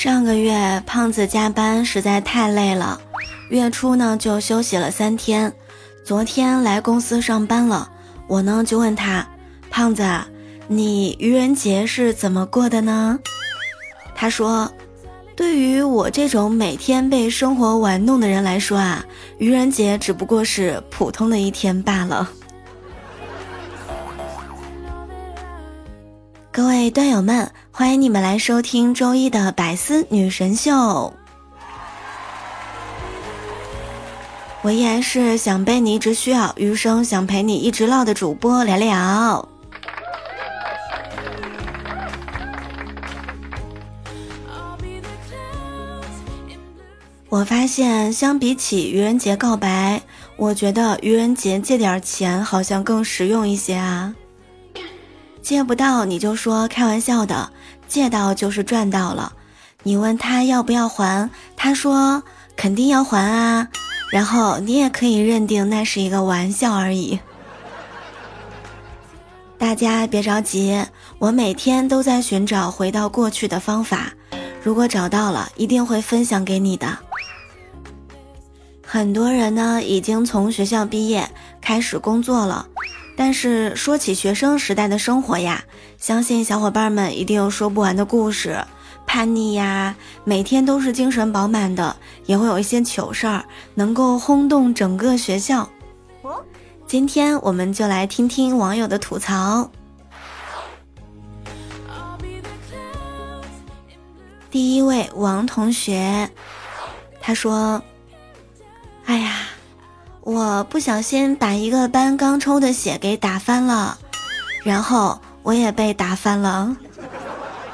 上个月胖子加班实在太累了，月初呢就休息了三天，昨天来公司上班了，我呢就问他，胖子，你愚人节是怎么过的呢？他说，对于我这种每天被生活玩弄的人来说啊，愚人节只不过是普通的一天罢了。各位段友们，欢迎你们来收听周一的百思女神秀。我依然是想被你一直需要，余生想陪你一直唠的主播聊聊。我发现，相比起愚人节告白，我觉得愚人节借点钱好像更实用一些啊。借不到你就说开玩笑的，借到就是赚到了。你问他要不要还，他说肯定要还啊。然后你也可以认定那是一个玩笑而已。大家别着急，我每天都在寻找回到过去的方法，如果找到了，一定会分享给你的。很多人呢已经从学校毕业，开始工作了。但是说起学生时代的生活呀，相信小伙伴们一定有说不完的故事，叛逆呀，每天都是精神饱满的，也会有一些糗事儿，能够轰动整个学校。今天我们就来听听网友的吐槽。第一位王同学，他说：“哎呀。”我不小心把一个班刚抽的血给打翻了，然后我也被打翻了，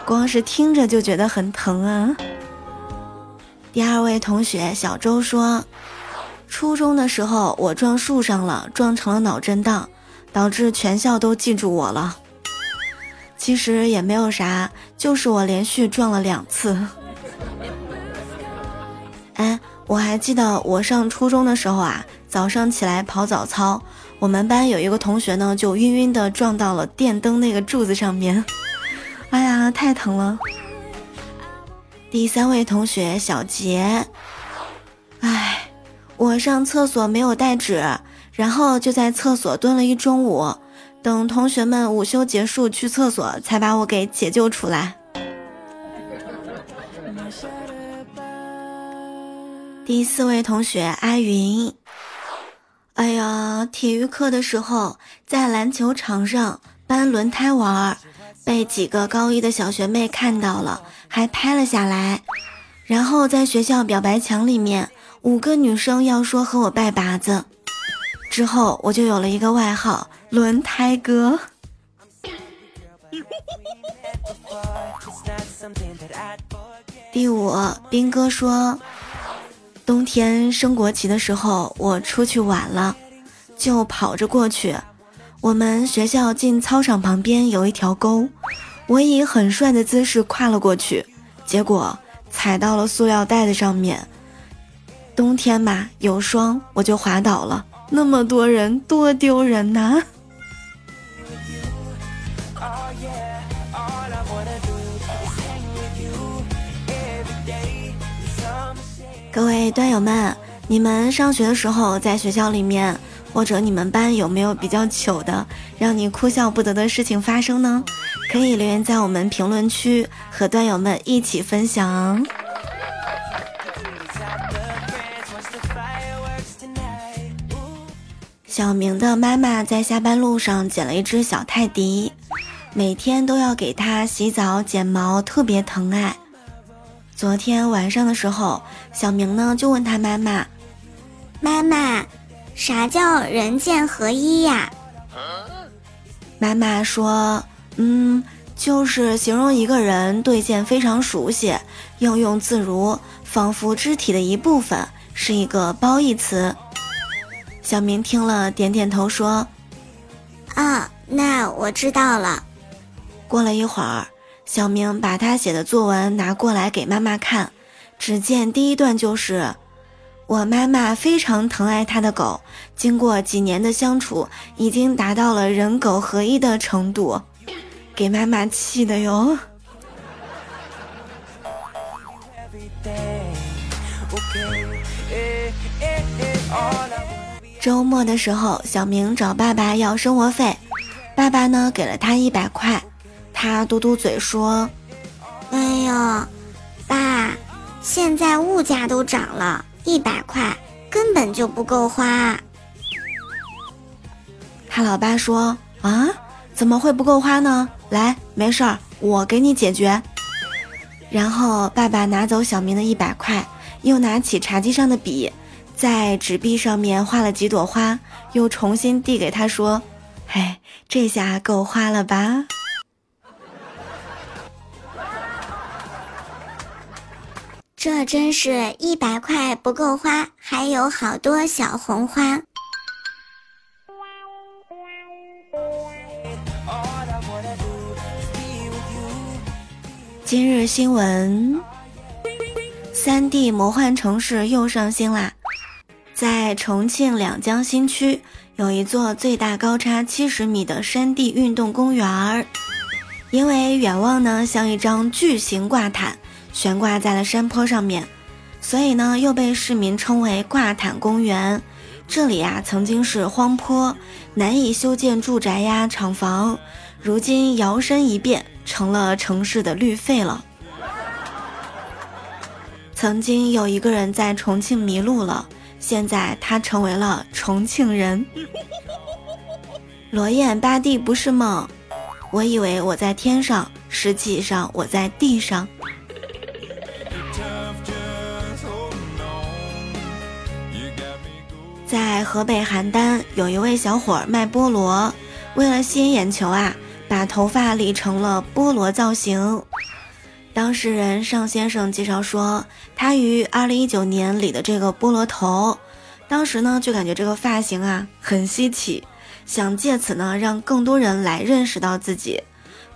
光是听着就觉得很疼啊。第二位同学小周说，初中的时候我撞树上了，撞成了脑震荡，导致全校都记住我了。其实也没有啥，就是我连续撞了两次。哎，我还记得我上初中的时候啊。早上起来跑早操，我们班有一个同学呢，就晕晕的撞到了电灯那个柱子上面，哎呀，太疼了。第三位同学小杰，哎，我上厕所没有带纸，然后就在厕所蹲了一中午，等同学们午休结束去厕所，才把我给解救出来。第四位同学阿云。体育课的时候在篮球场上搬轮胎玩，被几个高一的小学妹看到了，还拍了下来。然后在学校表白墙里面，五个女生要说和我拜把子。之后我就有了一个外号“轮胎哥”。第五，兵哥说。冬天升国旗的时候，我出去晚了，就跑着过去。我们学校进操场旁边有一条沟，我以很帅的姿势跨了过去，结果踩到了塑料袋子上面。冬天嘛，有霜，我就滑倒了。那么多人，多丢人呐！各位段友们，你们上学的时候在学校里面，或者你们班有没有比较糗的，让你哭笑不得的事情发生呢？可以留言在我们评论区，和段友们一起分享。小明的妈妈在下班路上捡了一只小泰迪，每天都要给它洗澡剪毛，特别疼爱。昨天晚上的时候，小明呢就问他妈妈：“妈妈，啥叫人剑合一呀？”妈妈说：“嗯，就是形容一个人对剑非常熟悉，应用自如，仿佛肢体的一部分，是一个褒义词。小明听了，点点头说：“啊，那我知道了。”过了一会儿，小明把他写的作文拿过来给妈妈看，只见第一段就是。我妈妈非常疼爱她的狗，经过几年的相处，已经达到了人狗合一的程度，给妈妈气的哟。周末的时候，小明找爸爸要生活费，爸爸呢给了他一百块，他嘟嘟嘴说：“哎呦，爸，现在物价都涨了。”一百块根本就不够花。他老爸说：“啊，怎么会不够花呢？来，没事儿，我给你解决。”然后爸爸拿走小明的一百块，又拿起茶几上的笔，在纸币上面画了几朵花，又重新递给他说：“哎，这下够花了吧？”这真是一百块不够花，还有好多小红花。今日新闻：三 D 魔幻城市又上新啦！在重庆两江新区有一座最大高差七十米的山地运动公园儿，因为远望呢像一张巨型挂毯。悬挂在了山坡上面，所以呢又被市民称为挂毯公园。这里呀曾经是荒坡，难以修建住宅呀厂房，如今摇身一变成了城市的绿肺了。曾经有一个人在重庆迷路了，现在他成为了重庆人。罗燕八弟不是梦，我以为我在天上，实际上我在地上。河北邯郸，有一位小伙卖菠萝，为了吸引眼球啊，把头发理成了菠萝造型。当事人尚先生介绍说，他于二零一九年理的这个菠萝头，当时呢就感觉这个发型啊很稀奇，想借此呢让更多人来认识到自己，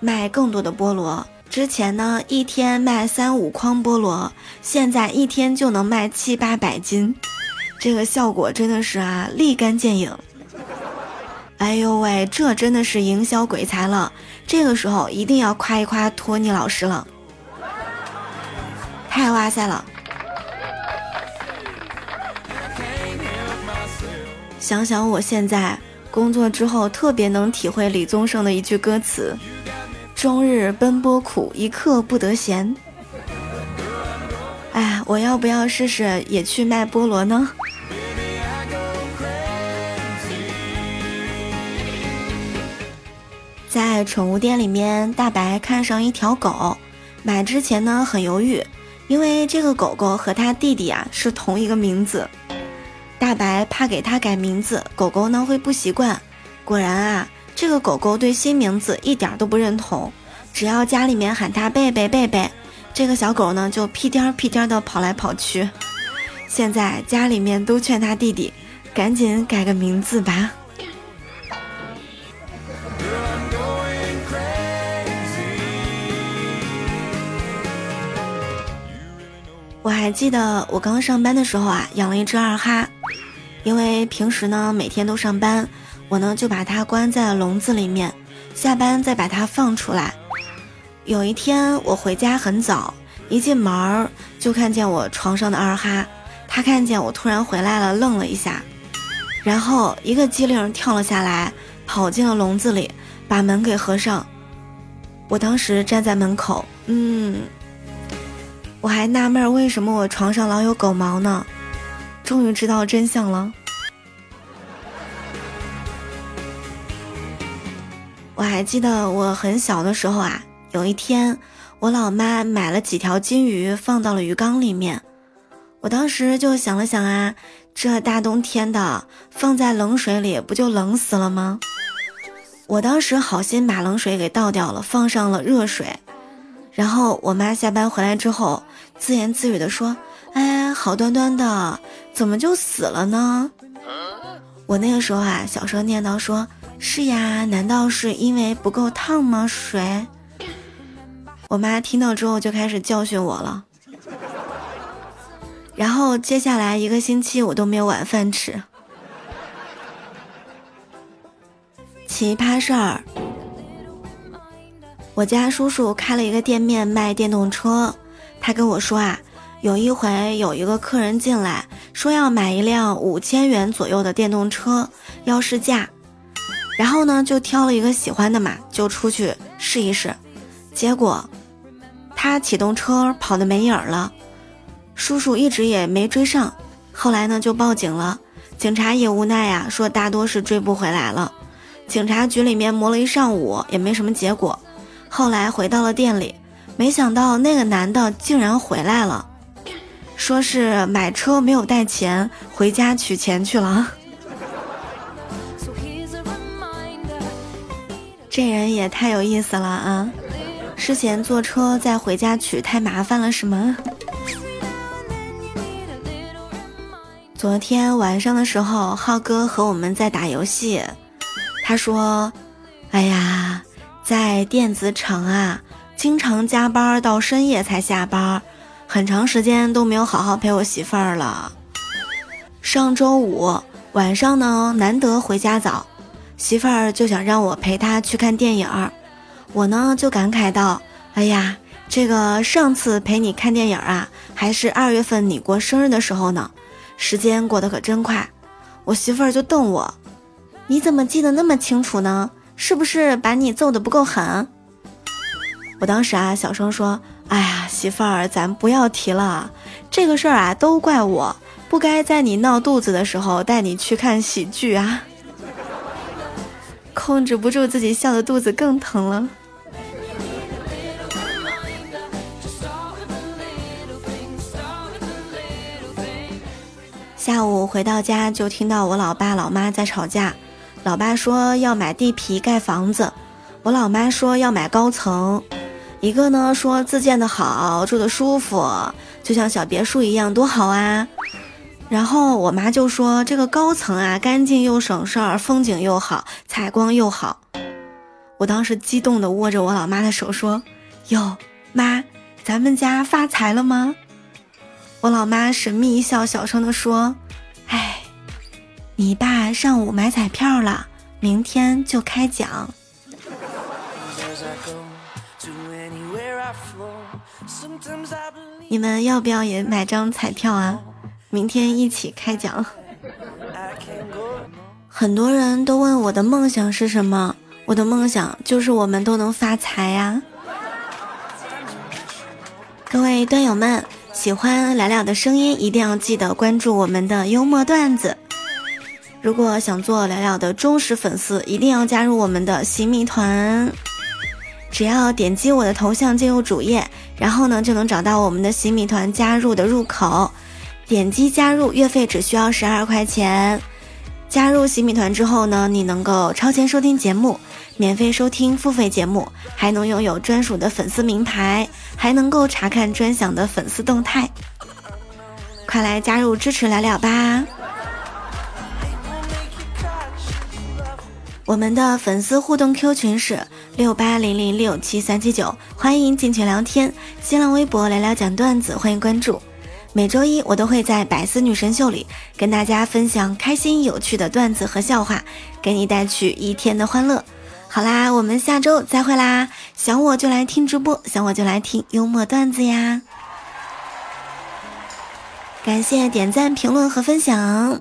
卖更多的菠萝。之前呢一天卖三五筐菠萝，现在一天就能卖七八百斤。这个效果真的是啊，立竿见影。哎呦喂，这真的是营销鬼才了。这个时候一定要夸一夸托尼老师了，太哇塞了！想想我现在工作之后，特别能体会李宗盛的一句歌词：“终日奔波苦，一刻不得闲。”哎，我要不要试试也去卖菠萝呢？在宠物店里面，大白看上一条狗，买之前呢很犹豫，因为这个狗狗和他弟弟啊是同一个名字，大白怕给他改名字，狗狗呢会不习惯。果然啊，这个狗狗对新名字一点都不认同，只要家里面喊它贝贝贝贝，这个小狗呢就屁颠儿屁颠儿的跑来跑去。现在家里面都劝他弟弟，赶紧改个名字吧。还记得我刚上班的时候啊，养了一只二哈，因为平时呢每天都上班，我呢就把它关在笼子里面，下班再把它放出来。有一天我回家很早，一进门儿就看见我床上的二哈，它看见我突然回来了，愣了一下，然后一个机灵跳了下来，跑进了笼子里，把门给合上。我当时站在门口，嗯。我还纳闷为什么我床上老有狗毛呢？终于知道真相了。我还记得我很小的时候啊，有一天我老妈买了几条金鱼放到了鱼缸里面，我当时就想了想啊，这大冬天的放在冷水里不就冷死了吗？我当时好心把冷水给倒掉了，放上了热水。然后我妈下班回来之后，自言自语的说：“哎，好端端的，怎么就死了呢？”我那个时候啊，小声念叨说：“是呀，难道是因为不够烫吗？水？”我妈听到之后就开始教训我了。然后接下来一个星期我都没有晚饭吃。奇葩事儿，我家叔叔开了一个店面卖电动车，他跟我说啊，有一回有一个客人进来，说要买一辆五千元左右的电动车，要试驾，然后呢就挑了一个喜欢的嘛，就出去试一试，结果他启动车跑的没影儿了。叔叔一直也没追上，后来呢就报警了。警察也无奈呀，说大多是追不回来了。警察局里面磨了一上午也没什么结果。后来回到了店里，没想到那个男的竟然回来了，说是买车没有带钱，回家取钱去了。这人也太有意思了啊！事前坐车再回家取太麻烦了是吗？昨天晚上的时候，浩哥和我们在打游戏。他说：“哎呀，在电子厂啊，经常加班到深夜才下班，很长时间都没有好好陪我媳妇儿了。上周五晚上呢，难得回家早，媳妇儿就想让我陪她去看电影儿。我呢就感慨道：‘哎呀，这个上次陪你看电影啊，还是二月份你过生日的时候呢。’”时间过得可真快，我媳妇儿就瞪我：“你怎么记得那么清楚呢？是不是把你揍得不够狠？”我当时啊，小声说：“哎呀，媳妇儿，咱不要提了，这个事儿啊，都怪我，不该在你闹肚子的时候带你去看喜剧啊，控制不住自己笑的肚子更疼了。”下午回到家，就听到我老爸老妈在吵架。老爸说要买地皮盖房子，我老妈说要买高层。一个呢说自建的好，住的舒服，就像小别墅一样，多好啊。然后我妈就说这个高层啊，干净又省事儿，风景又好，采光又好。我当时激动的握着我老妈的手说：“哟，妈，咱们家发财了吗？”我老妈神秘一笑，小声的说：“哎，你爸上午买彩票了，明天就开奖。你们要不要也买张彩票啊？明天一起开奖。”很多人都问我的梦想是什么，我的梦想就是我们都能发财呀！各位段友们。喜欢聊聊的声音，一定要记得关注我们的幽默段子。如果想做聊聊的忠实粉丝，一定要加入我们的洗米团。只要点击我的头像进入主页，然后呢就能找到我们的洗米团加入的入口。点击加入，月费只需要十二块钱。加入洗米团之后呢，你能够超前收听节目。免费收听付费节目，还能拥有专属的粉丝名牌，还能够查看专享的粉丝动态。快来加入支持聊聊吧！我们的粉丝互动 Q 群是六八零零六七三七九，欢迎进群聊天。新浪微博聊聊讲段子，欢迎关注。每周一我都会在百思女神秀里跟大家分享开心有趣的段子和笑话，给你带去一天的欢乐。好啦，我们下周再会啦！想我就来听直播，想我就来听幽默段子呀！感谢点赞、评论和分享。